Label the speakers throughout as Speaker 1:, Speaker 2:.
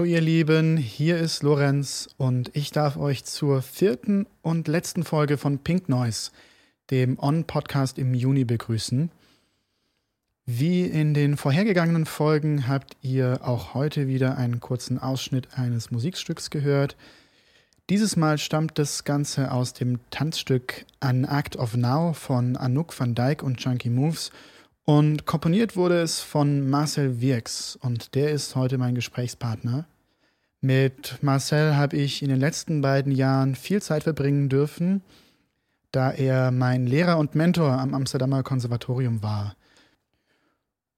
Speaker 1: Hallo ihr Lieben, hier ist Lorenz und ich darf euch zur vierten und letzten Folge von Pink Noise, dem On-Podcast im Juni begrüßen. Wie in den vorhergegangenen Folgen habt ihr auch heute wieder einen kurzen Ausschnitt eines Musikstücks gehört. Dieses Mal stammt das Ganze aus dem Tanzstück An Act of Now von Anouk van Dijk und Chunky Moves – und komponiert wurde es von Marcel Wirks und der ist heute mein Gesprächspartner. Mit Marcel habe ich in den letzten beiden Jahren viel Zeit verbringen dürfen, da er mein Lehrer und Mentor am Amsterdamer Konservatorium war.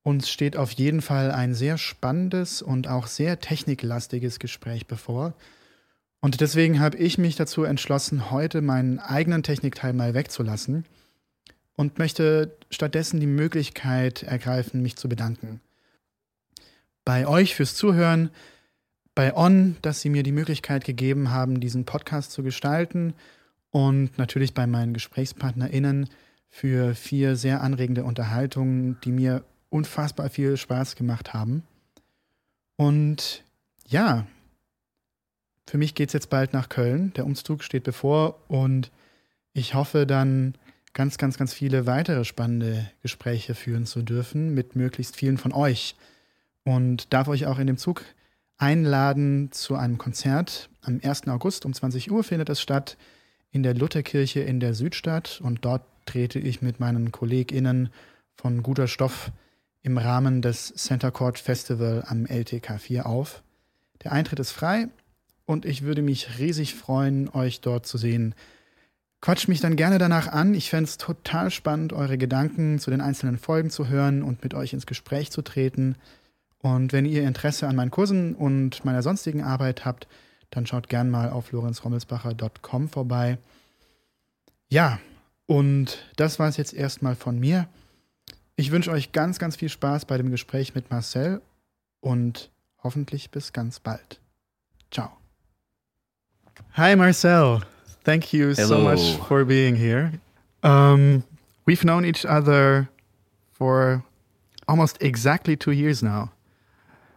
Speaker 1: Uns steht auf jeden Fall ein sehr spannendes und auch sehr techniklastiges Gespräch bevor. Und deswegen habe ich mich dazu entschlossen, heute meinen eigenen Technikteil mal wegzulassen – und möchte stattdessen die Möglichkeit ergreifen, mich zu bedanken. Bei euch fürs Zuhören, bei On, dass Sie mir die Möglichkeit gegeben haben, diesen Podcast zu gestalten und natürlich bei meinen GesprächspartnerInnen für vier sehr anregende Unterhaltungen, die mir unfassbar viel Spaß gemacht haben. Und ja, für mich geht es jetzt bald nach Köln. Der Umzug steht bevor und ich hoffe dann ganz, ganz, ganz viele weitere spannende Gespräche führen zu dürfen mit möglichst vielen von euch. Und darf euch auch in dem Zug einladen zu einem Konzert. Am 1. August um 20 Uhr findet es statt in der Lutherkirche in der Südstadt und dort trete ich mit meinen KollegInnen von Guter Stoff im Rahmen des Center Court Festival am LTK 4 auf. Der Eintritt ist frei und ich würde mich riesig freuen, euch dort zu sehen. Quatscht mich dann gerne danach an. Ich fände es total spannend, eure Gedanken zu den einzelnen Folgen zu hören und mit euch ins Gespräch zu treten. Und wenn ihr Interesse an meinen Kursen und meiner sonstigen Arbeit habt, dann schaut gern mal auf lorenzrommelsbacher.com vorbei. Ja, und das war es jetzt erstmal von mir. Ich wünsche euch ganz, ganz viel Spaß bei dem Gespräch mit Marcel und hoffentlich bis ganz bald. Ciao. Hi Marcel. Thank you Hello. so much for being here. Um, we've known each other for almost exactly two years now.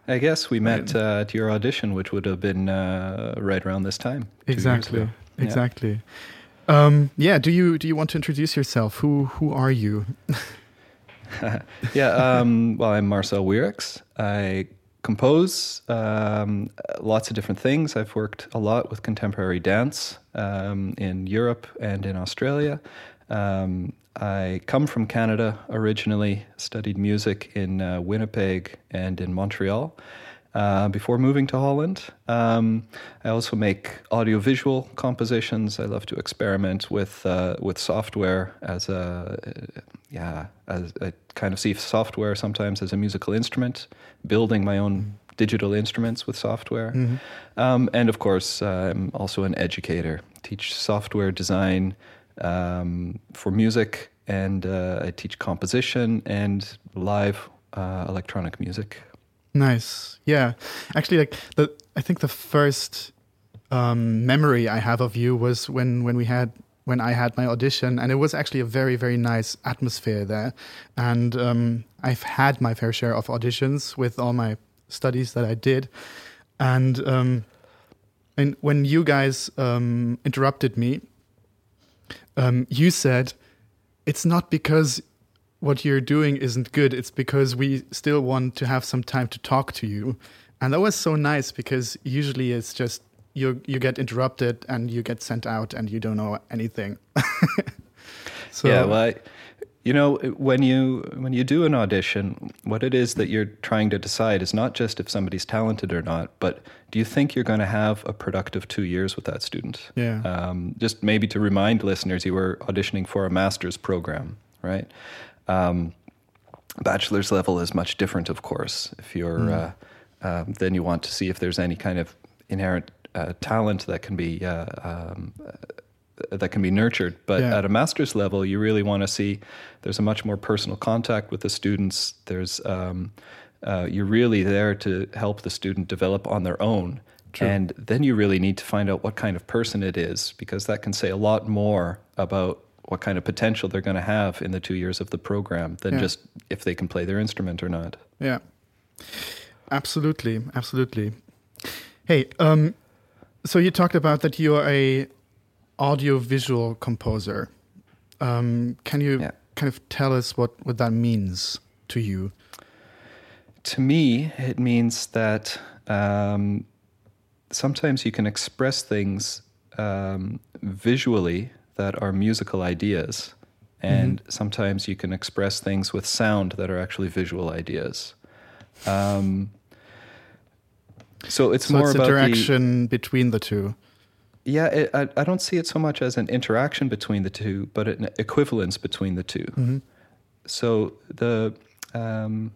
Speaker 2: I guess we met uh, at your audition, which would have been uh, right around this time.
Speaker 1: Exactly. Exactly. Yeah. Um, yeah. Do you do you want to introduce yourself? Who who are you?
Speaker 2: yeah. Um, well, I'm Marcel Wierckx. I compose um, lots of different things. I've worked a lot with contemporary dance um, in Europe and in Australia. Um, I come from Canada originally, studied music in uh, Winnipeg and in Montreal. Uh, before moving to Holland. Um, I also make audiovisual compositions. I love to experiment with uh, with software as a yeah, as I kind of see software sometimes as a musical instrument, building my own digital instruments with software. Mm-hmm. Um, and of course, uh, I'm also an educator, teach software design um, for music, and uh, I teach composition and live uh, electronic music.
Speaker 1: Nice. Yeah. Actually, like the, I think the first um, memory I have of you was when when we had when I had my audition, and it was actually a very, very nice atmosphere there. And um, I've had my fair share of auditions with all my studies that I did. And, um, and when you guys um, interrupted me, um, you said, it's not because what you're doing isn't good, it's because we still want to have some time to talk to you. And that was so nice because usually it's just you you get interrupted and you get sent out and you don't know anything.
Speaker 2: so, yeah, well, I, you know, when you when you do an audition, what it is that you're trying to decide is not just if somebody's talented or not, but do you think you're going to have a productive two years with that student?
Speaker 1: Yeah.
Speaker 2: Um, just maybe to remind listeners, you were auditioning for a master's program, right? Um, bachelor's level is much different, of course. If you're mm. uh, um, then you want to see if there's any kind of inherent uh, talent that can be uh, um, uh, that can be nurtured. But yeah. at a master's level, you really want to see there's a much more personal contact with the students. There's um, uh, you're really there to help the student develop on their own. True. And then you really need to find out what kind of person it is, because that can say a lot more about what kind of potential they're going to have in the two years of the program than yeah. just if they can play their instrument or not.
Speaker 1: Yeah, absolutely, absolutely. Hey, um, so you talked about that you're a audiovisual composer. Um, can you
Speaker 2: Yeah.
Speaker 1: kind of tell us what, what that means to you?
Speaker 2: To me, it means that um, sometimes you can express things um, visually that are musical ideas, and sometimes you can express things with sound that are actually visual ideas. Um, so it's
Speaker 1: So
Speaker 2: more
Speaker 1: it's
Speaker 2: about the,
Speaker 1: direction between the two.
Speaker 2: yeah, it, I, I don't see it so much as an interaction between the two, but an equivalence between the 2 So the um,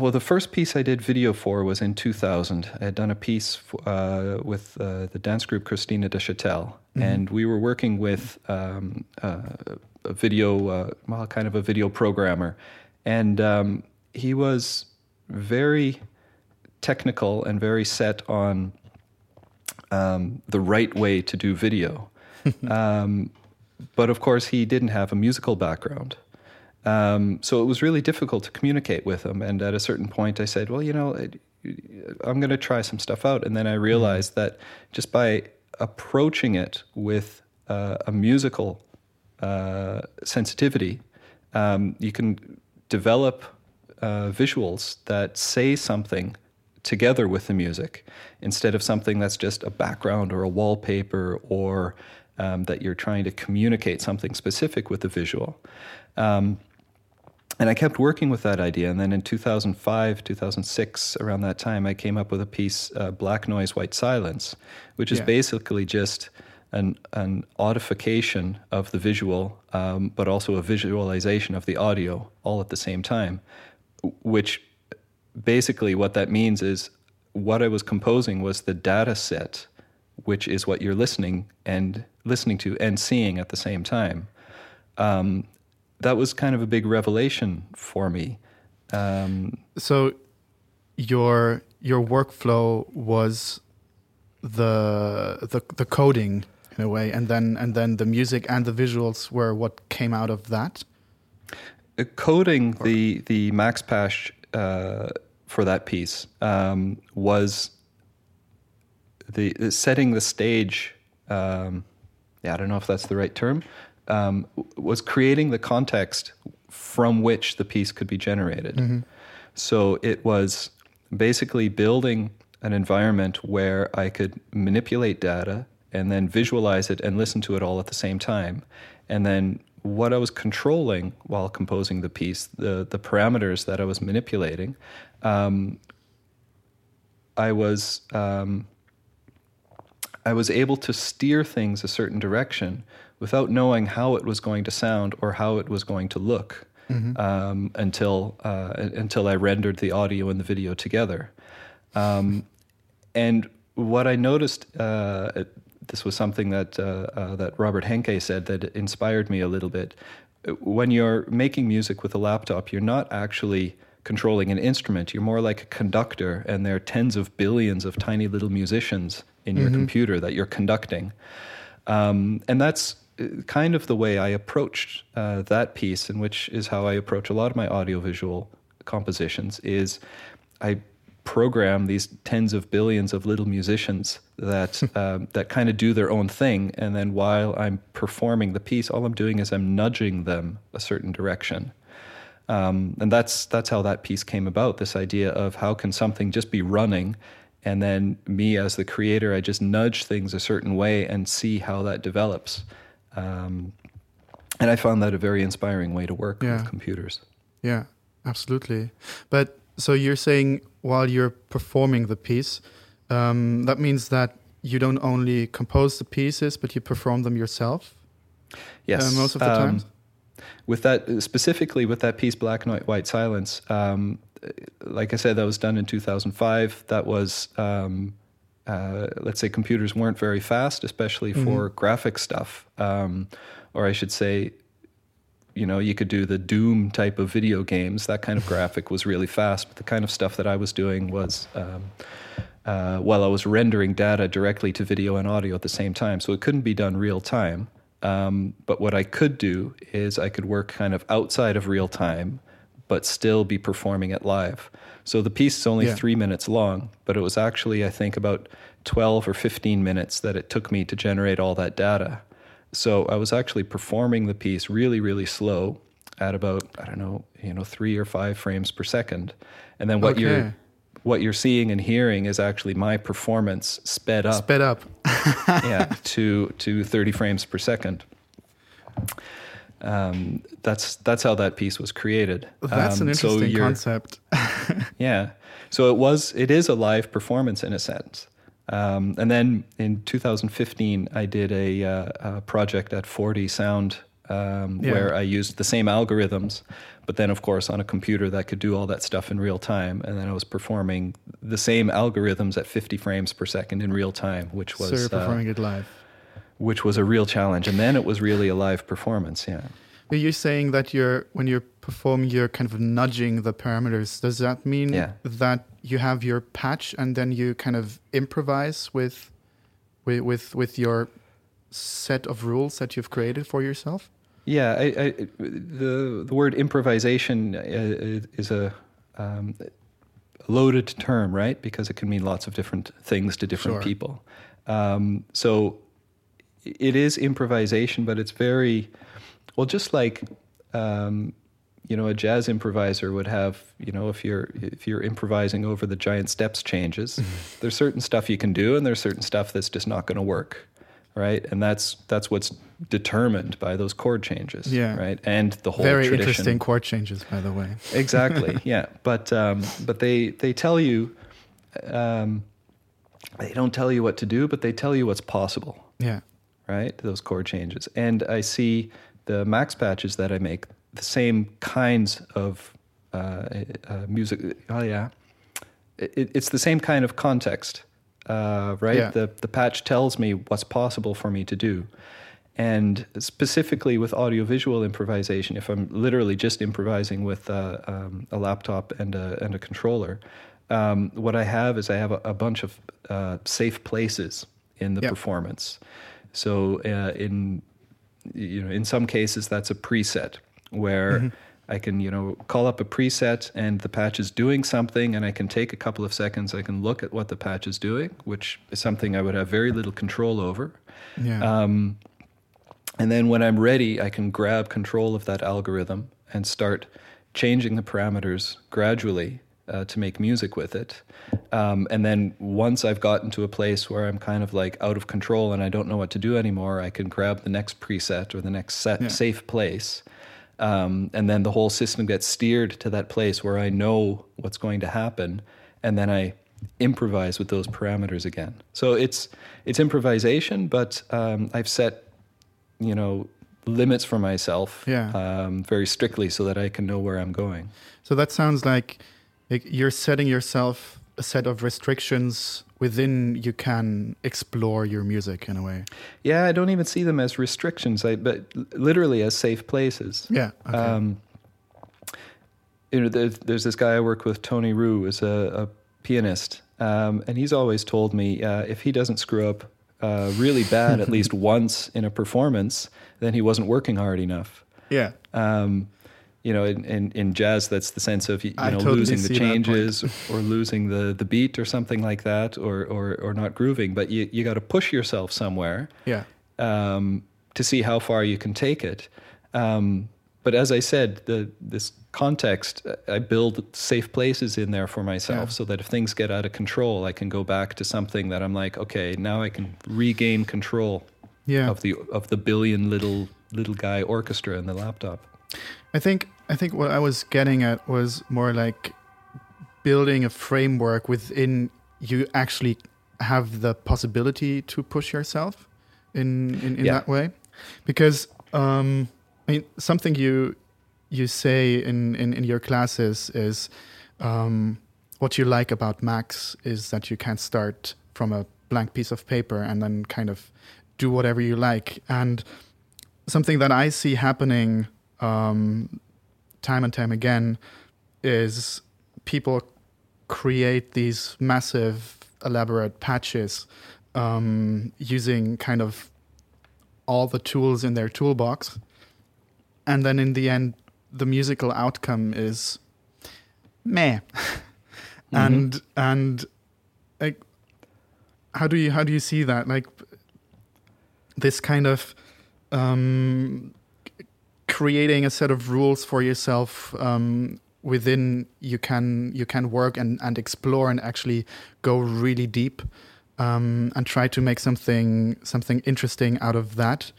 Speaker 2: well, the first piece I did video for was in 2000. I had done a piece uh, with uh, the dance group Krisztina de Châtel, and we were working with um, uh, a video, uh, well, kind of a video programmer, and um, he was very technical and very set on um, the right way to do video. um, but of course, he didn't have a musical background. Um, so it was really difficult to communicate with him. And at a certain point, I said, Well, you know, it- I'm going to try some stuff out. And then I realized that just by approaching it with uh, a musical uh, sensitivity, um, you can develop uh, visuals that say something together with the music instead of something that's just a background or a wallpaper or um, that you're trying to communicate something specific with the visual. Um, and I kept working with that idea. And then in 2005, 2006, around that time, I came up with a piece, uh, Black Noise, White Silence, which is
Speaker 1: Yeah.
Speaker 2: basically just an, an audification of the visual, um, but also a visualization of the audio all at the same time, which basically what that means is what I was composing was the data set, which is what you're listening and listening to and seeing at the same time. Um, that was kind of a big revelation for me. Um,
Speaker 1: So your your workflow was the the the coding in a way, and then and then the music and the visuals were what came out of that.
Speaker 2: uh, coding the the Max patch uh, for that piece um, was the, the setting the stage. Um, yeah, I don't know if that's the right term. Um, was creating the context from which the piece could be generated. So it was basically building an environment where I could manipulate data and then visualize it and listen to it all at the same time. And then what I was controlling while composing the piece, the, the parameters that I was manipulating, um, I was um, I was able to steer things a certain direction without knowing how it was going to sound or how it was going to look um, until uh, until I rendered the audio and the video together. Um, and what I noticed, uh, this was something that uh, uh, that Robert Henke said that inspired me a little bit. When you're making music with a laptop, you're not actually controlling an instrument. You're more like a conductor, and there are tens of billions of tiny little musicians in your computer that you're conducting. Um, and that's uh, kind of the way I approached uh, that piece, and which is how I approach a lot of my audiovisual compositions. Is I program these tens of billions of little musicians that um, that kind of do their own thing, and then while I'm performing the piece, all I'm doing is I'm nudging them a certain direction. Um, and that's that's how that piece came about. This idea of how can something just be running, and then me as the creator, I just nudge things a certain way and see how that develops. Um, and I found that a very inspiring way to work
Speaker 1: Yeah.
Speaker 2: with computers.
Speaker 1: Yeah, absolutely. But so you're saying while you're performing the piece, um, that means that you don't only compose the pieces, but you perform them yourself
Speaker 2: Yes,
Speaker 1: uh, most of the
Speaker 2: um,
Speaker 1: times.
Speaker 2: With that specifically with that piece black and white silence um, like i said that was done in 2005 that was um, uh, let's say computers weren't very fast especially for graphic stuff. Um, or i should say you know you could do the doom type of video games. That kind of graphic was really fast but the kind of stuff that i was doing was um, uh, while i was rendering data directly to video and audio at the same time. So it couldn't be done real time um, but what i could do is i could work kind of outside of real time but still be performing it live. So the piece is only
Speaker 1: Yeah.
Speaker 2: three minutes long, but it was actually, I think, about 12 or 15 minutes that it took me to generate all that data. So I was actually performing the piece really, really slow at about, I don't know, you know, three or five frames per second. And then what
Speaker 1: Okay.
Speaker 2: you're what you're seeing and hearing is actually my performance sped up
Speaker 1: Sped up.
Speaker 2: yeah, to to 30 frames per second. Um, that's that's how that piece was created.
Speaker 1: That's
Speaker 2: Um,
Speaker 1: an
Speaker 2: so
Speaker 1: interesting
Speaker 2: you're-
Speaker 1: concept.
Speaker 2: Yeah, so it was it is a live performance in a sense. Um, and then in 2015, I did a, uh, a project at 4D Sound um,
Speaker 1: Yeah.
Speaker 2: where I used the same algorithms, but then of course on a computer that could do all that stuff in real time. And then I was performing the same algorithms at 50 frames per second in real time, which was
Speaker 1: so you're
Speaker 2: uh,
Speaker 1: performing it live.
Speaker 2: which was a real challenge. And then it was really a live performance. Yeah.
Speaker 1: Are you saying that you're when you're performing, you're kind of nudging the parameters? Does that mean
Speaker 2: Yeah.
Speaker 1: that you have your patch and then you kind of improvise with, with with with your set of rules that you've created for yourself?
Speaker 2: Yeah. I, I, the the word improvisation uh, is a um, loaded term, right? Because it can mean lots of different things to different
Speaker 1: Sure.
Speaker 2: people. Um, so it is improvisation, but it's very well, just like um, you know, a jazz improviser would have. You know, if you're if you're improvising over the giant steps changes, there's certain stuff you can do, and there's certain stuff that's just not going to work, right? And that's that's what's determined by those chord changes,
Speaker 1: Yeah.
Speaker 2: right? And the whole
Speaker 1: Very
Speaker 2: tradition.
Speaker 1: interesting chord changes, by the way.
Speaker 2: exactly yeah but um, but they they tell you um, they don't tell you what to do but they tell you what's possible
Speaker 1: Yeah.
Speaker 2: right those chord changes and i see the max patches that i make the same kinds of uh, uh, music oh yeah it, it's the same kind of context uh, right
Speaker 1: Yeah.
Speaker 2: the the patch tells me what's possible for me to do and specifically with audiovisual improvisation, if I'm literally just improvising with uh, um, a laptop and a, and a controller, um, what I have is I have a, a bunch of uh, safe places in the
Speaker 1: Yep.
Speaker 2: performance. So uh, in you know in some cases that's a preset where I can you know call up a preset and the patch is doing something and I can take a couple of seconds I can look at what the patch is doing which is something I would have very little control over
Speaker 1: Yeah.
Speaker 2: um, and then when I'm ready, I can grab control of that algorithm and start changing the parameters gradually uh, to make music with it. Um, and then once I've gotten to a place where I'm kind of like out of control and I don't know what to do anymore, I can grab the next preset or the next set,
Speaker 1: Yeah.
Speaker 2: safe place. Um, and then the whole system gets steered to that place where I know what's going to happen. And then I improvise with those parameters again. So it's it's improvisation, but um, I've set you know limits for myself
Speaker 1: Yeah.
Speaker 2: um, very strictly so that I can know where I'm going.
Speaker 1: So that sounds like, like you're setting yourself a set of restrictions within you can explore your music in a way.
Speaker 2: Yeah, I don't even see them as restrictions, I, but literally as safe places.
Speaker 1: Yeah. Okay.
Speaker 2: Um, you know, there's, there's this guy I work with, Tony Rue, is a, a pianist, um, and he's always told me uh, if he doesn't screw up uh, really bad at least once in a performance, then he wasn't working hard enough.
Speaker 1: yeah.
Speaker 2: Um, you know, in, in, in jazz, that's the sense of you, know
Speaker 1: totally
Speaker 2: losing the
Speaker 1: see that point.
Speaker 2: changes or losing the, the beat or something like that, or or, or not grooving. But you you got to push yourself somewhere
Speaker 1: Yeah.
Speaker 2: um, to see how far you can take it. Um, but as I said, the this context, I build safe places in there for myself,
Speaker 1: Yeah.
Speaker 2: so that if things get out of control, I can go back to something that I'm like, okay, now I can regain control
Speaker 1: Yeah.
Speaker 2: of the of the billion little little guy orchestra in the laptop.
Speaker 1: I think I think what I was getting at was more like building a framework within you actually have the possibility to push yourself in in, in
Speaker 2: Yeah.
Speaker 1: that way because um I mean something you you say in in, in your classes is um what you like about Max is that you can start from a blank piece of paper and then kind of do whatever you like and something that I see happening um, time and time again is people create these massive, elaborate patches um, using kind of all the tools in their toolbox. And then in the end, the musical outcome is meh. and and like how do you how do you see that like this kind of um, creating a set of rules for yourself um, within you can you can work and, and explore and actually go really deep um, and try to make something something interesting out of that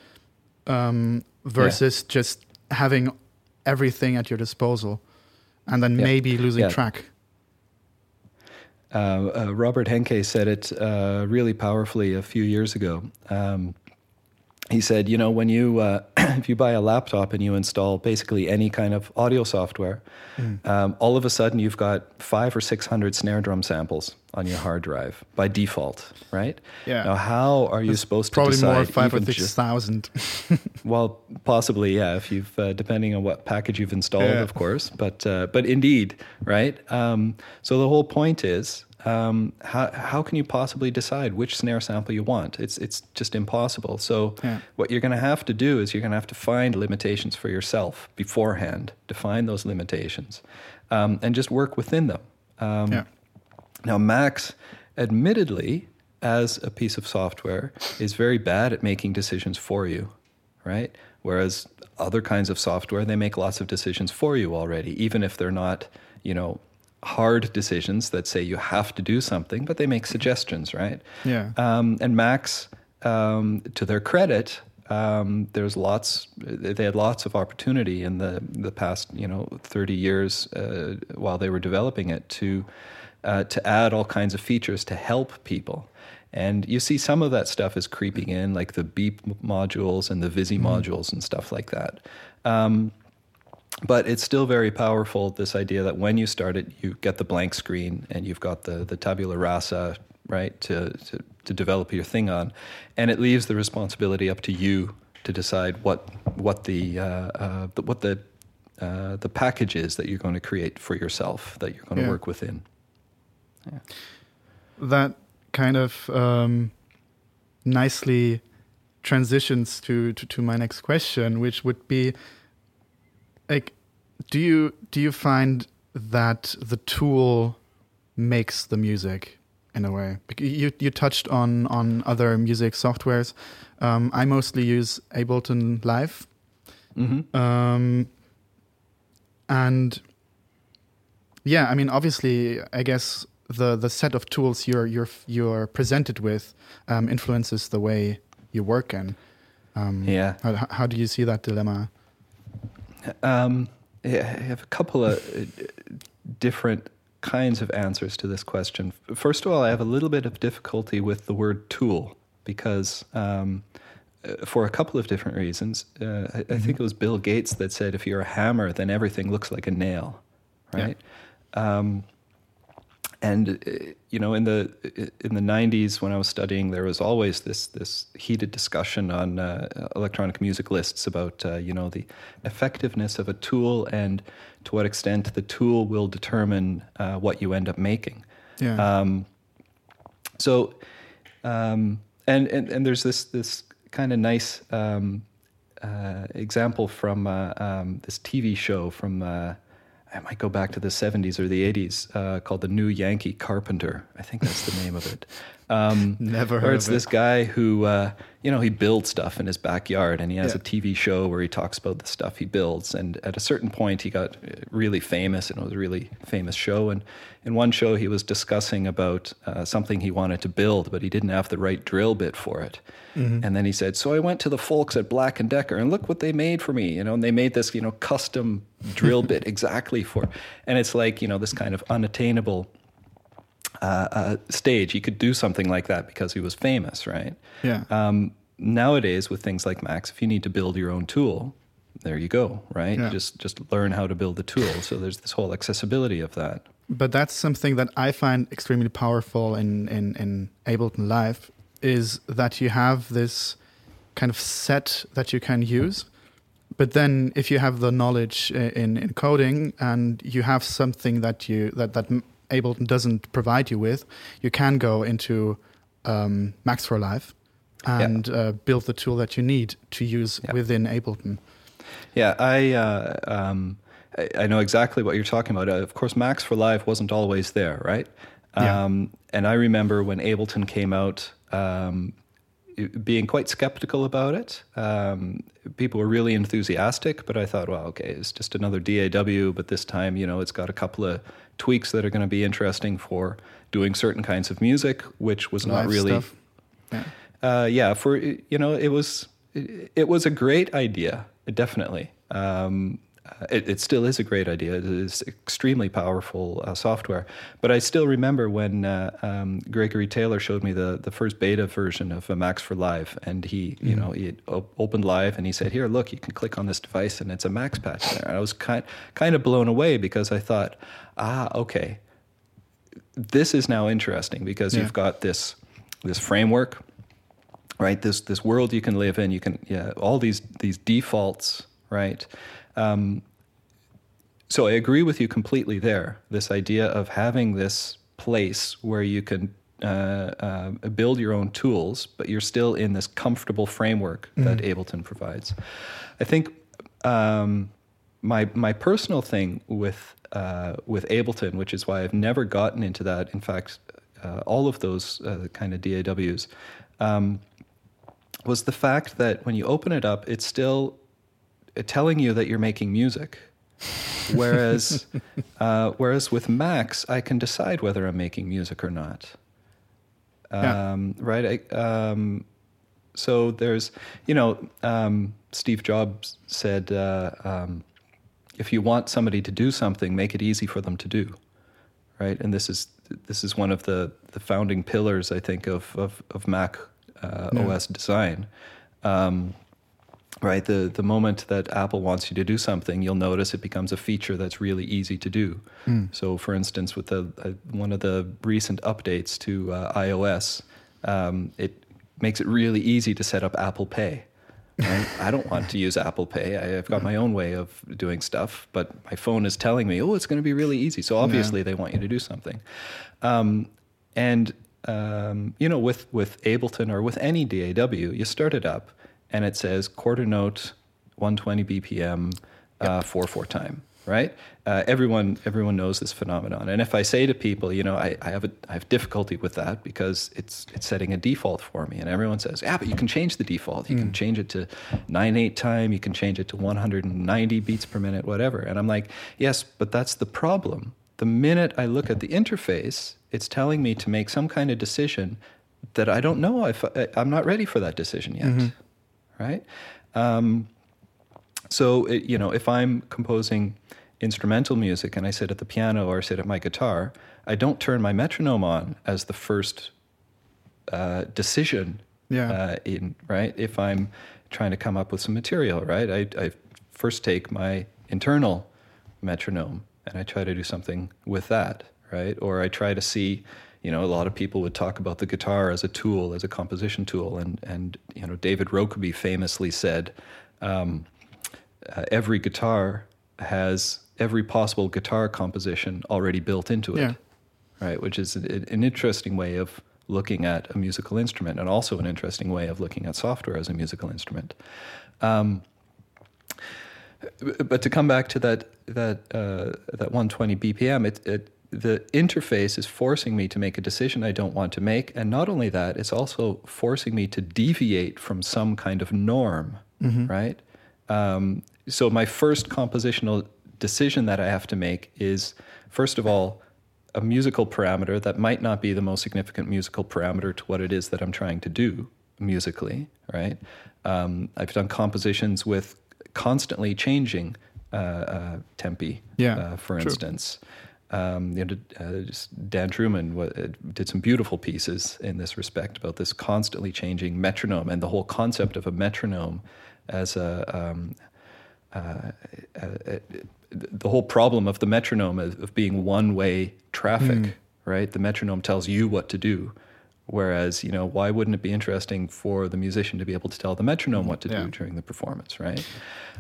Speaker 1: um, versus yeah. just having everything at your disposal and then yeah. maybe losing yeah. track.
Speaker 2: Uh, uh, Robert Henke said it uh, really powerfully a few years ago. Um, he said, you know, when you uh, if you buy a laptop and you install basically any kind of audio software, mm. um, all of a sudden you've got five or six hundred snare drum samples on your hard drive by default, right?
Speaker 1: Yeah.
Speaker 2: Now, how are you That's supposed to
Speaker 1: probably
Speaker 2: decide?
Speaker 1: Probably more five or six thousand.
Speaker 2: well, possibly, yeah. If you've uh, depending on what package you've installed, yeah. of course. But uh, but indeed, right? Um, so the whole point is um, how, how can you possibly decide which snare sample you want? It's, it's just impossible. So, yeah. what you're going to have to do is you're going to have to find limitations for yourself beforehand, define those limitations, um, and just work within them. Um, yeah. Now, Max, admittedly, as a piece of software, is very bad at making decisions for you, right? Whereas other kinds of software, they make lots of decisions for you already, even if they're not, you know, hard decisions that say you have to do something, but they make suggestions, right?
Speaker 1: Yeah.
Speaker 2: Um, and Max, um, to their credit, um, there's lots. They had lots of opportunity in the the past, you know, 30 years uh, while they were developing it to uh, to add all kinds of features to help people. And you see some of that stuff is creeping in, like the BEAP modules and the Vizzie mm-hmm. modules and stuff like that. Um, but it's still very powerful this idea that when you start it you get the blank screen and you've got the the tabula rasa right to, to, to develop your thing on and it leaves the responsibility up to you to decide what what the, uh, uh, the what the uh, the package is that you're going to create for yourself that you're going yeah. to work within
Speaker 1: yeah. that kind of um, nicely transitions to, to, to my next question which would be like do you do you find that the tool makes the music in a way? You you touched on on other music softwares. Um, i mostly use ableton live. Mm-hmm. um, and yeah i mean obviously i guess the the set of tools you're you're you're presented with um, influences the way you work and um,
Speaker 2: yeah.
Speaker 1: how, how do you see that dilemma
Speaker 2: um, I have a couple of uh, different kinds of answers to this question. First of all, I have a little bit of difficulty with the word tool because, um, uh, for a couple of different reasons, uh, I, mm-hmm. I, think it was Bill Gates that said, "If you're a hammer, then everything looks like a nail." Right. Yeah. Um, and uh, you know in the in the 90s when I was studying there was always this this heated discussion on uh, electronic music lists about uh, you know the effectiveness of a tool and to what extent the tool will determine uh, what you end up making.
Speaker 1: Yeah. Um,
Speaker 2: so um, and, and and there's this this kind of nice um, uh, example from uh, um, this TV show from I might go back to the 70s or the 80s uh, called The New Yankee Carpenter. I think that's the name of it.
Speaker 1: Um, Never heard
Speaker 2: Or it's this guy who, uh, you know, he builds stuff in his backyard and he has yeah. a TV show where he talks about the stuff he builds. And at a certain point, he got really famous and it was a really famous show. And in one show, he was discussing about uh, something he wanted to build, but he didn't have the right drill bit for it. Mm-hmm. And then he said, "So I went to the folks at Black and Decker, and look what they made for me. You know, and they made this, you know, custom drill bit exactly for." And it's like, you know, this kind of unattainable uh, uh, stage. He could do something like that because he was famous, right?
Speaker 1: Yeah. Um,
Speaker 2: nowadays, with things like Max, if you need to build your own tool, there you go, right? Yeah. Just just learn how to build the tool. So there's this whole accessibility of that.
Speaker 1: But that's something that I find extremely powerful in in, in Ableton Live is that you have this kind of set that you can use. But then, if you have the knowledge in, in coding and you have something that you that that Ableton doesn't provide you with, you can go into um, Max for Live and yeah. uh, build the tool that you need to use yeah. within Ableton.
Speaker 2: Yeah, I uh, um, I, I know exactly what you're talking about. Uh, of course, Max for Live wasn't always there, right?
Speaker 1: Yeah.
Speaker 2: Um, and I remember when Ableton came out, um, being quite skeptical about it. Um, people were really enthusiastic, but I thought, well, okay, it's just another DAW, but this time, you know, it's got a couple of tweaks that are going to be interesting for doing certain kinds of music, which was not really
Speaker 1: stuff. Yeah.
Speaker 2: uh, yeah, for you know, it was it, it was a great idea, definitely. Um, uh, it, it still is a great idea. It is extremely powerful uh, software. But I still remember when uh, um, Gregory Taylor showed me the, the first beta version of uh, Max for Live, and he, you know, he op- opened Live and he said, "Here, look, you can click on this device, and it's a Max patch there." And I was kind kind of blown away because I thought, ah, okay, this is now interesting because
Speaker 1: Yeah.
Speaker 2: you've got this this framework right this this world you can live in you can yeah all these these defaults right um, so i agree with you completely there this idea of having this place where you can uh, uh, build your own tools but you're still in this comfortable framework that ableton provides i think um, my my personal thing with uh, with Ableton, which is why I've never gotten into that. In fact, uh, all of those uh, kind of DAWs um, was the fact that when you open it up, it's still telling you that you're making music. Whereas, uh, whereas with Max, I can decide whether I'm making music or not.
Speaker 1: Yeah.
Speaker 2: Um, Right? I, um, so there's, you know, um, Steve Jobs said, uh, um, if you want somebody to do something, make it easy for them to do, right? And this is this is one of the the founding pillars, I think, of of, of Mac uh,
Speaker 1: Yeah.
Speaker 2: OS design. Um, right, the the moment that Apple wants you to do something, you'll notice it becomes a feature that's really easy to do. So, for instance, with the uh, one of the recent updates to uh, iOS, um, it makes it really easy to set up Apple Pay. Right? I don't want to use Apple Pay. I, I've got my own way of doing stuff, but my phone is telling me, "Oh, it's going to be really easy." So obviously, they want you to do something. Um, and um, you know, with with Ableton or with any DAW, you start it up, and it says quarter note, 120 BPM, uh, four four time. Right? Uh, everyone everyone knows this phenomenon. And if I say to people, you know, I, I have a I have difficulty with that because it's it's setting a default for me, and everyone says, yeah, but you can change the default. You can change it to nine eight time. You can change it to 190 beats per minute, whatever. And I'm like, yes, but that's the problem. The minute I look at the interface, it's telling me to make some kind of decision that I don't know if I, I'm not ready for that decision yet, right? Um, so it, you know, if I'm composing instrumental music and I sit at the piano or sit at my guitar, I don't turn my metronome on as the first uh, decision.
Speaker 1: Yeah.
Speaker 2: Uh, in right, if I'm trying to come up with some material, right, I, I first take my internal metronome and I try to do something with that, right, or I try to see. You know, a lot of people would talk about the guitar as a tool, as a composition tool, and and you know, David Rokeby famously said, um, uh, every guitar has every possible guitar composition already built into it,
Speaker 1: Yeah.
Speaker 2: right? Which is an, an interesting way of looking at a musical instrument, and also an interesting way of looking at software as a musical instrument. Um, but to come back to that that uh, that 120 BPM, it, it the interface is forcing me to make a decision I don't want to make, and not only that, it's also forcing me to deviate from some kind of norm, right? Um, so my first compositional decision that I have to make is, first of all, a musical parameter that might not be the most significant musical parameter to what it is that I'm trying to do musically, right? Um, I've done compositions with constantly changing uh, uh, tempi,
Speaker 1: Yeah,
Speaker 2: uh, for
Speaker 1: true.
Speaker 2: instance. Um, you know, uh, just Dan Trueman wa- uh, did some beautiful pieces in this respect about this constantly changing metronome and the whole concept of a metronome as a um, uh, uh, uh, the whole problem of the metronome of, of being one-way traffic, right? The metronome tells you what to do, whereas you know why wouldn't it be interesting for the musician to be able to tell the metronome what to
Speaker 1: Yeah.
Speaker 2: do during the performance, right?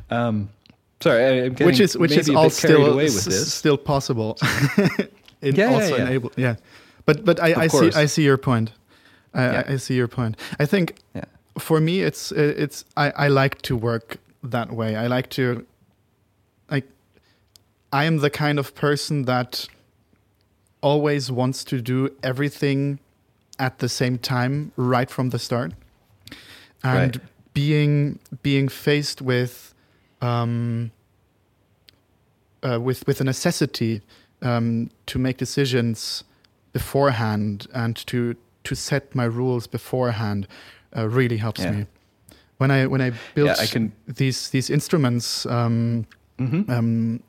Speaker 2: Um, sorry, I, I'm getting
Speaker 1: which is which is all still
Speaker 2: away with
Speaker 1: s- still possible. it
Speaker 2: Yeah,
Speaker 1: also
Speaker 2: yeah.
Speaker 1: yeah. But but I, I see. I see your point. I,
Speaker 2: Yeah.
Speaker 1: I see your point. I think
Speaker 2: Yeah.
Speaker 1: for me it's it's I, I like to work that way. I like to like I am the kind of person that always wants to do everything at the same time right from the start. And
Speaker 2: Right.
Speaker 1: being being faced with um, uh, with with a necessity um, to make decisions beforehand and to to set my rules beforehand uh, really helps
Speaker 2: Yeah.
Speaker 1: me. When I when I built
Speaker 2: Yeah, I can-
Speaker 1: these these instruments, um,
Speaker 2: Mhm.
Speaker 1: um,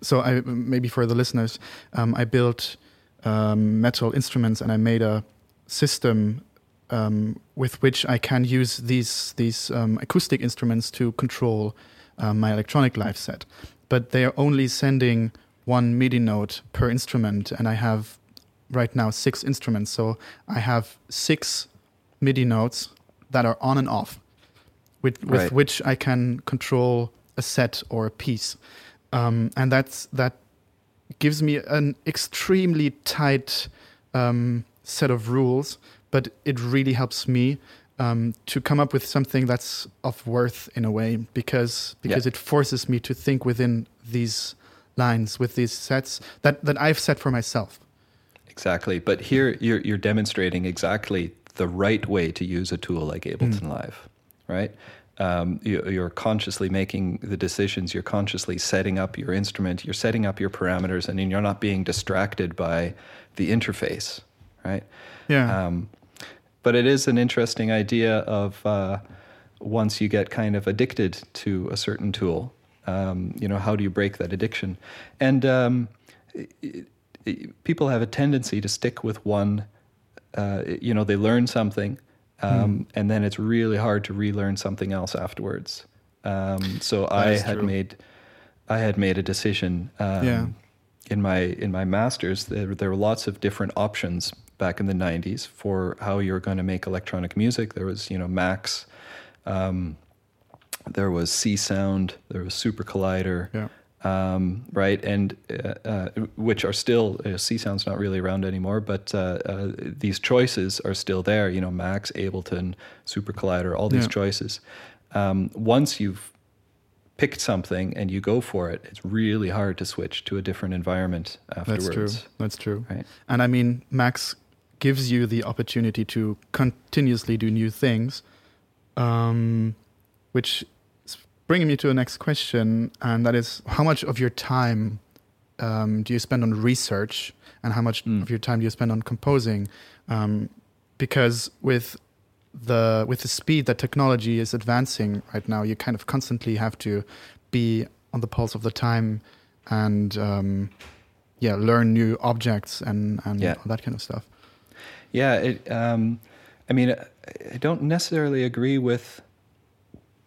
Speaker 1: so I maybe for the listeners, um, I built um, metal instruments and I made a system um, with which I can use these these um, acoustic instruments to control um, my electronic live set. But they are only sending one MIDI note per instrument, and I have right now six instruments. So I have six MIDI notes that are on and off, with, with
Speaker 2: Right.
Speaker 1: which I can control a set or a piece, um, and that's that gives me an extremely tight um, set of rules, but it really helps me um, to come up with something that's of worth in a way because because
Speaker 2: Yeah.
Speaker 1: it forces me to think within these lines with these sets that that I've set for myself.
Speaker 2: Exactly. But here you're, you're demonstrating exactly the right way to use a tool like Ableton Live, right? Um, you, you're consciously making the decisions, you're consciously setting up your instrument, you're setting up your parameters, and you're not being distracted by the interface, right?
Speaker 1: Yeah,
Speaker 2: Um, but it is an interesting idea of uh, once you get kind of addicted to a certain tool, um, you know, how do you break that addiction? And um, it, it, people have a tendency to stick with one. Uh, you know, they learn something, um, and then it's really hard to relearn something else afterwards. Um, so I had
Speaker 1: true.
Speaker 2: made, I had made a decision. Um,
Speaker 1: Yeah.
Speaker 2: In my in my masters, there, there were lots of different options back in the '90s for how you were going to make electronic music. There was, you know, Max, um, there was Csound, there was SuperCollider,
Speaker 1: yeah,
Speaker 2: um, right? And uh, uh, which are still uh, Csound's not really around anymore, but uh, uh, these choices are still there. You know, Max, Ableton, SuperCollider, all these
Speaker 1: Yeah.
Speaker 2: choices. Um, once you've picked something and you go for it, it's really hard to switch to a different environment afterwards.
Speaker 1: that's true. That's true.
Speaker 2: Right.
Speaker 1: And I mean, Max gives you the opportunity to continuously do new things, um, which is bringing me to the next question, and that is how much of your time um, do you spend on research, and how much
Speaker 2: Mm.
Speaker 1: of your time do you spend on composing? Um, because with the with the speed that technology is advancing right now, you kind of constantly have to be on the pulse of the time and um, yeah, learn new objects and and
Speaker 2: Yeah.
Speaker 1: all that kind of stuff.
Speaker 2: Yeah, it, um, I mean, I- don't necessarily agree with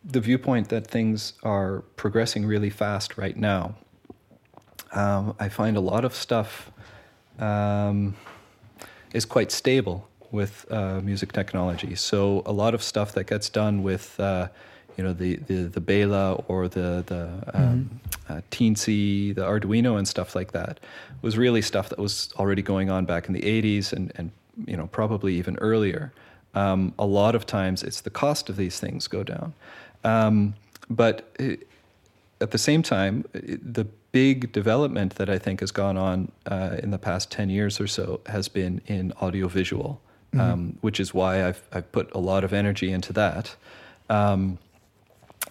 Speaker 2: the viewpoint that things are progressing really fast right now. Um, I find a lot of stuff um, is quite stable with uh, music technology. So a lot of stuff that gets done with, uh, you know, the the the Bela or the the um, uh, Teensy, the Arduino, and stuff like that was really stuff that was already going on back in the '80s and and you know probably even earlier. Um, a lot of times, it's the cost of these things go down, um, but. It, at the same time, it- the big development that I think has gone on uh, in the past 10 years or so has been in audiovisual, um, which is why I've, I've put a lot of energy into that. Um,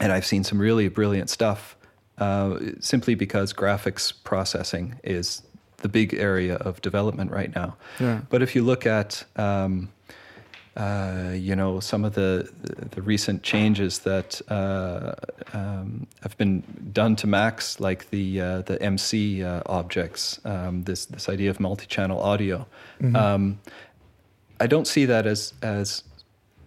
Speaker 2: and I've seen some really brilliant stuff uh, simply because graphics processing is the big area of development right now.
Speaker 1: Yeah.
Speaker 2: But if you look at um, uh, you know some of the, the, recent changes that uh, um, have been done to Max, like the uh, the MC uh, objects, um, this this idea of multi-channel audio. Um, I don't see that as as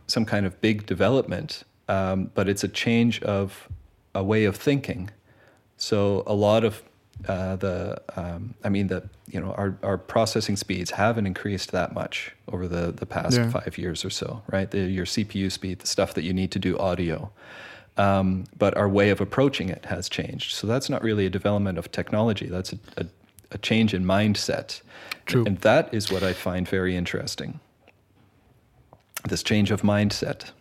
Speaker 2: some kind of big development, um, but it's a change of a way of thinking. So a lot of uh, the, um, I mean, the you know our our processing speeds haven't increased that much over the the past
Speaker 1: Yeah.
Speaker 2: five years or so, right? The, your CPU speed, the stuff that you need to do audio. Um, but our way of approaching it has changed. So that's not really a development of technology. That's a, a, a change in mindset.
Speaker 1: True.
Speaker 2: And that is what I find very interesting. This change of mindset.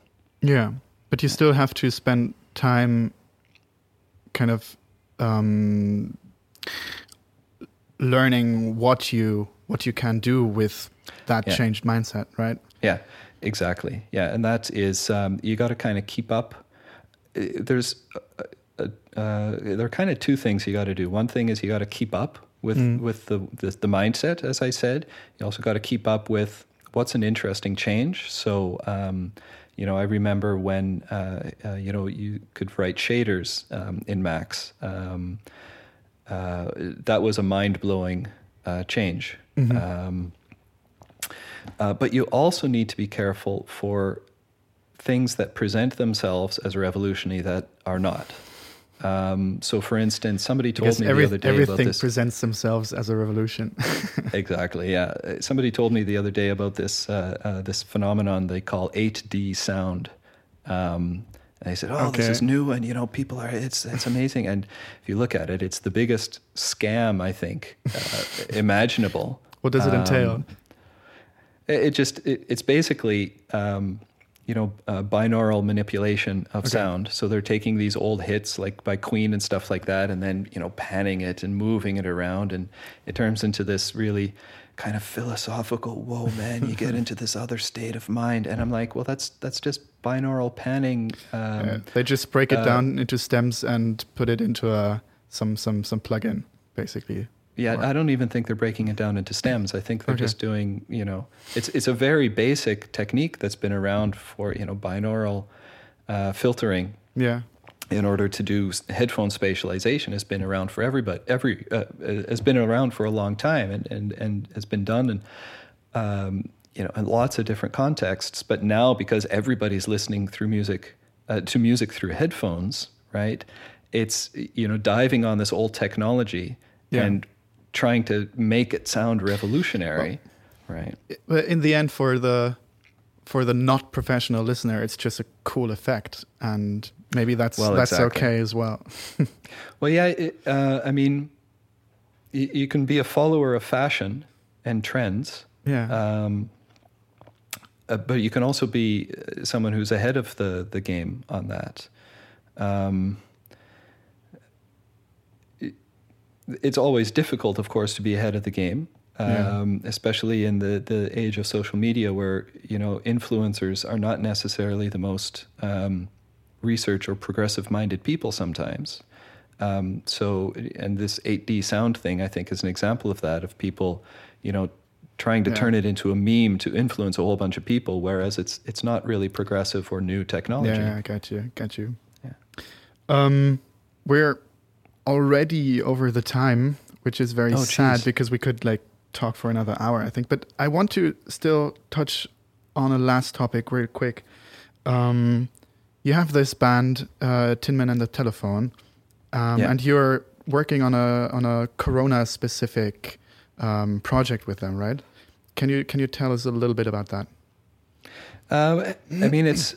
Speaker 1: Yeah, but you still have to spend time kind of um, learning what you what you can do with that
Speaker 2: Yeah.
Speaker 1: changed mindset, right?
Speaker 2: Yeah, exactly. Yeah, and that is um, you got to kind of keep up. Uh, There's uh, uh, uh, there are kind of two things you got to do. One thing is you got to keep up with with the, the the mindset, as I said. You also got to keep up with what's an interesting change. So. Um, you know, I remember when uh, uh, you know you could write shaders um, in Max. Um, uh, that was a mind blowing uh, change. Um, uh, but you also need to be careful for things that present themselves as revolutionary that are not. Um, so, for instance, somebody told me
Speaker 1: every,
Speaker 2: the other day about
Speaker 1: everything
Speaker 2: this.
Speaker 1: presents themselves as a revolution.
Speaker 2: exactly, yeah. Somebody told me the other day about this uh, uh, this phenomenon they call 8D sound. Um, and they said, "Oh, this is new, and you know, people are it's it's amazing." And if you look at it, it's the biggest scam I think uh, imaginable.
Speaker 1: what does it entail?
Speaker 2: Um, It, it just it, it's basically um, you know uh, binaural manipulation of sound. So they're taking these old hits like by Queen and stuff like that, and then you know panning it and moving it around, and it turns into this really kind of philosophical. Whoa, man! You get into this other state of mind, and I'm like, well, that's that's just binaural panning. Um,
Speaker 1: Uh, they just break it
Speaker 2: uh,
Speaker 1: down into stems and put it into a some some some plugin, basically.
Speaker 2: Yeah,
Speaker 1: Or-
Speaker 2: I don't even think they're breaking it down into stems. I think they're
Speaker 1: Okay.
Speaker 2: just doing, you know, it's it's a very basic technique that's been around for, you know, binaural uh, filtering
Speaker 1: Yeah.
Speaker 2: In order to do headphone spatialization has been around for everybody. Every uh, uh, has been around for a long time and and and has been done and um, you know in lots of different contexts. But now because everybody's listening through music uh, to music through headphones, right? It's you know diving on this old technology
Speaker 1: Yeah.
Speaker 2: and trying to make it sound revolutionary, right?
Speaker 1: But in the end, for the for the not professional listener, it's just a cool effect, and maybe that's
Speaker 2: Well,
Speaker 1: that's
Speaker 2: exactly.
Speaker 1: okay as well.
Speaker 2: Well, yeah. It, uh, I mean, y- you can be a follower of fashion and trends.
Speaker 1: yeah.
Speaker 2: Um, uh, but you can also be uh, someone who's ahead of the, the game on that. Um, it- it's always difficult, of course, to be ahead of the game,
Speaker 1: Yeah.
Speaker 2: um, especially in the, the age of social media, where you know influencers are not necessarily the most um, research or progressive minded people sometimes. Um, so, and this 8D sound thing, I think, is an example of that of people, you know, trying to
Speaker 1: Yeah.
Speaker 2: turn it into a meme to influence a whole bunch of people, whereas it's it's not really progressive or new technology.
Speaker 1: Yeah, I got you. Got you.
Speaker 2: Yeah.
Speaker 1: Um, we're already over the time, which is very
Speaker 2: Oh,
Speaker 1: sad
Speaker 2: jeez.
Speaker 1: because we could like talk for another hour, I think. But I want to still touch on a last topic real quick. Um, you have this band, uh, Tin Men and the Telephone, um,
Speaker 2: Yeah.
Speaker 1: and you're working on a on a Corona specific um, project with them, right? Can you can you tell us a little bit about that?
Speaker 2: Um, I mean, it's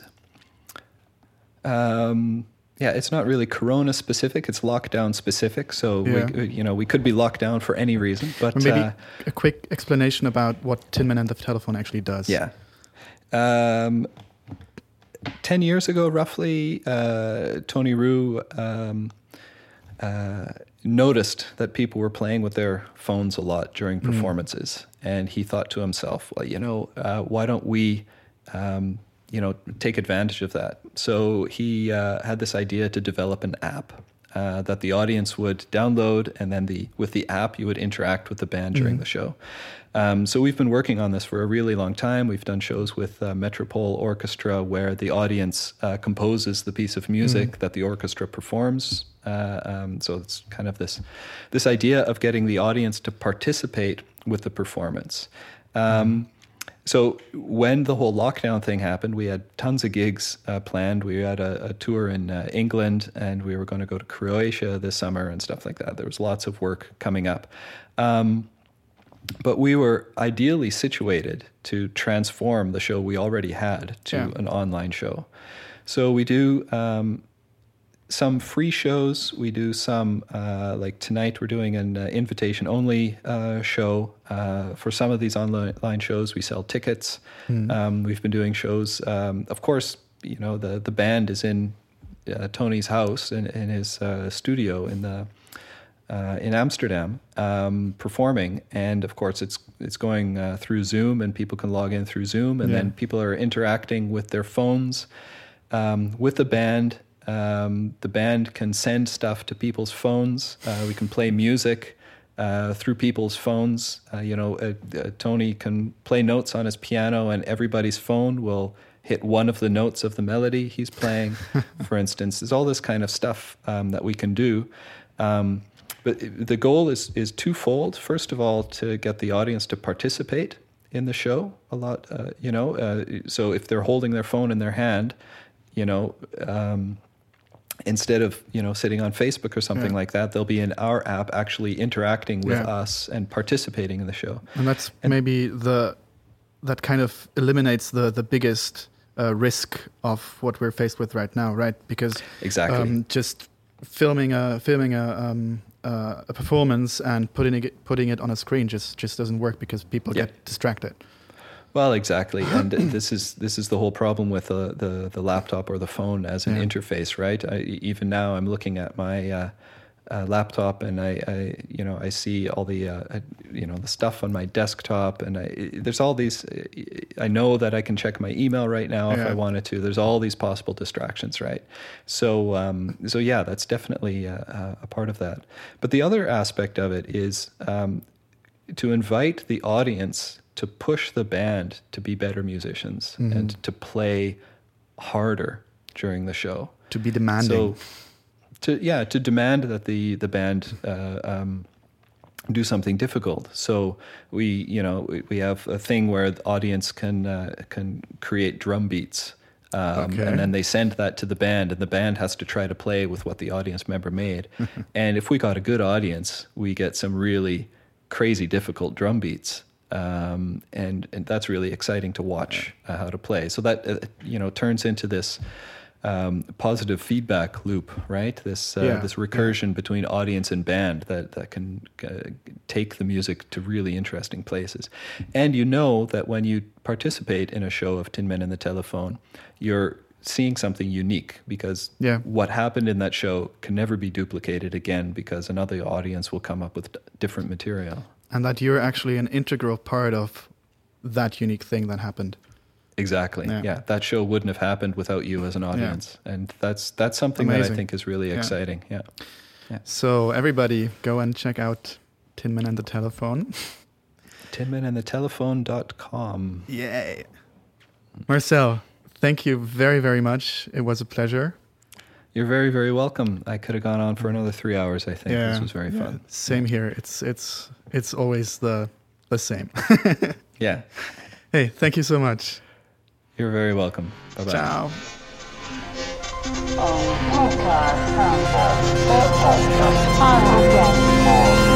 Speaker 2: um, yeah, it's not really Corona specific. It's lockdown specific. So
Speaker 1: Yeah.
Speaker 2: we, you know, we could be locked down for any reason, but
Speaker 1: maybe
Speaker 2: uh,
Speaker 1: a quick explanation about what Tin Men and the Telephone actually does.
Speaker 2: Yeah. Um, 10 years ago, roughly, uh, Tony Roe um, uh, noticed that people were playing with their phones a lot during performances. And he thought to himself, well, you know, uh, why don't we, um, you know, take advantage of that? So he uh, had this idea to develop an app. Uh, that the audience would download, and then the with the app you would interact with the band during the show. Um, so we've been working on this for a really long time. We've done shows with uh, Metropole Orchestra where the audience uh, composes the piece of music that the orchestra performs. Uh, um, so it's kind of this this idea of getting the audience to participate with the performance. Um, so when the whole lockdown thing happened, we had tons of gigs uh, planned. We had a, a tour in uh, England, and we were going to go to Croatia this summer and stuff like that. There was lots of work coming up. Um, but we were ideally situated to transform the show we already had to
Speaker 1: Yeah.
Speaker 2: an online show. So we do um, some free shows. We do some, uh, like tonight, we're doing an uh, invitation only uh, show. Uh, for some of these online shows, we sell tickets. Um, we've been doing shows. Um, of course, you know, the, the band is in uh, Tony's house in, in his uh, studio in the uh, in Amsterdam um, performing, and of course it's it's going uh, through Zoom, and people can log in through Zoom, and
Speaker 1: Yeah.
Speaker 2: then people are interacting with their phones um, with the band. Um, the band can send stuff to people's phones. Uh, we can play music uh, through people's phones. Uh, you know, uh, uh, Tony can play notes on his piano, and everybody's phone will hit one of the notes of the melody he's playing. for instance, there's all this kind of stuff um, that we can do. Um, but the goal is is twofold. First of all, to get the audience to participate in the show a lot. Uh, you know, uh, so if they're holding their phone in their hand, you know. Um, instead of you know sitting on Facebook or something
Speaker 1: Yeah.
Speaker 2: like that, they'll be in our app actually interacting with
Speaker 1: Yeah.
Speaker 2: us and participating in the show.
Speaker 1: And that's maybe the that kind of eliminates the the biggest uh, risk of what we're faced with right now, right? Because
Speaker 2: Exactly.
Speaker 1: um, just filming a filming a um, uh, a performance and putting it putting it on a screen just just doesn't work because people
Speaker 2: Yeah.
Speaker 1: get distracted.
Speaker 2: Well, exactly, and this is this is the whole problem with the the, the laptop or the phone as an
Speaker 1: Yeah.
Speaker 2: interface, right? I, even now, I'm looking at my uh, uh, laptop, and I, I, you know, I see all the, uh, uh, you know, the stuff on my desktop, and I, there's all these. I know that I can check my email right now if I wanted to. There's all these possible distractions, right? So, um, so yeah, that's definitely uh, a part of that. But the other aspect of it is um, to invite the audience to push the band to be better musicians and to play harder during the show.
Speaker 1: To be demanding.
Speaker 2: So, to yeah, to demand that the the band uh, um, do something difficult. So we you know we, we have a thing where the audience can uh, can create drum beats. Um,
Speaker 1: Okay.
Speaker 2: And then they send that to the band, and the band has to try to play with what the audience member made. and if we got a good audience, we get some really crazy difficult drum beats. Um, and, and that's really exciting to watch uh, how to play. So that, uh, you know, turns into this um, positive feedback loop, right? This, uh,
Speaker 1: Yeah,
Speaker 2: this recursion between audience and band that, that can uh, take the music to really interesting places. And you know that when you participate in a show of Tin Men and the Telephone, you're seeing something unique because
Speaker 1: Yeah.
Speaker 2: what happened in that show can never be duplicated again because another audience will come up with different material.
Speaker 1: and that you're actually an integral part of that unique thing that happened.
Speaker 2: Exactly.
Speaker 1: Yeah.
Speaker 2: Yeah. that show wouldn't have happened without you as an audience, and that's that's something that I think is really
Speaker 1: Yeah.
Speaker 2: exciting. Yeah.
Speaker 1: So everybody go and check out Tin Men and the Telephone.
Speaker 2: Tinmenandthetelephone.com.
Speaker 1: Yay. Marcel, thank you very, very much. It was a pleasure.
Speaker 2: You're very very welcome. I could have gone on for another three hours. I think this was very
Speaker 1: yeah.
Speaker 2: fun.
Speaker 1: Same here. It's it's it's always the the same.
Speaker 2: Yeah,
Speaker 1: hey, thank you so much.
Speaker 2: You're very welcome. Bye bye.
Speaker 1: Ciao.
Speaker 3: Oh,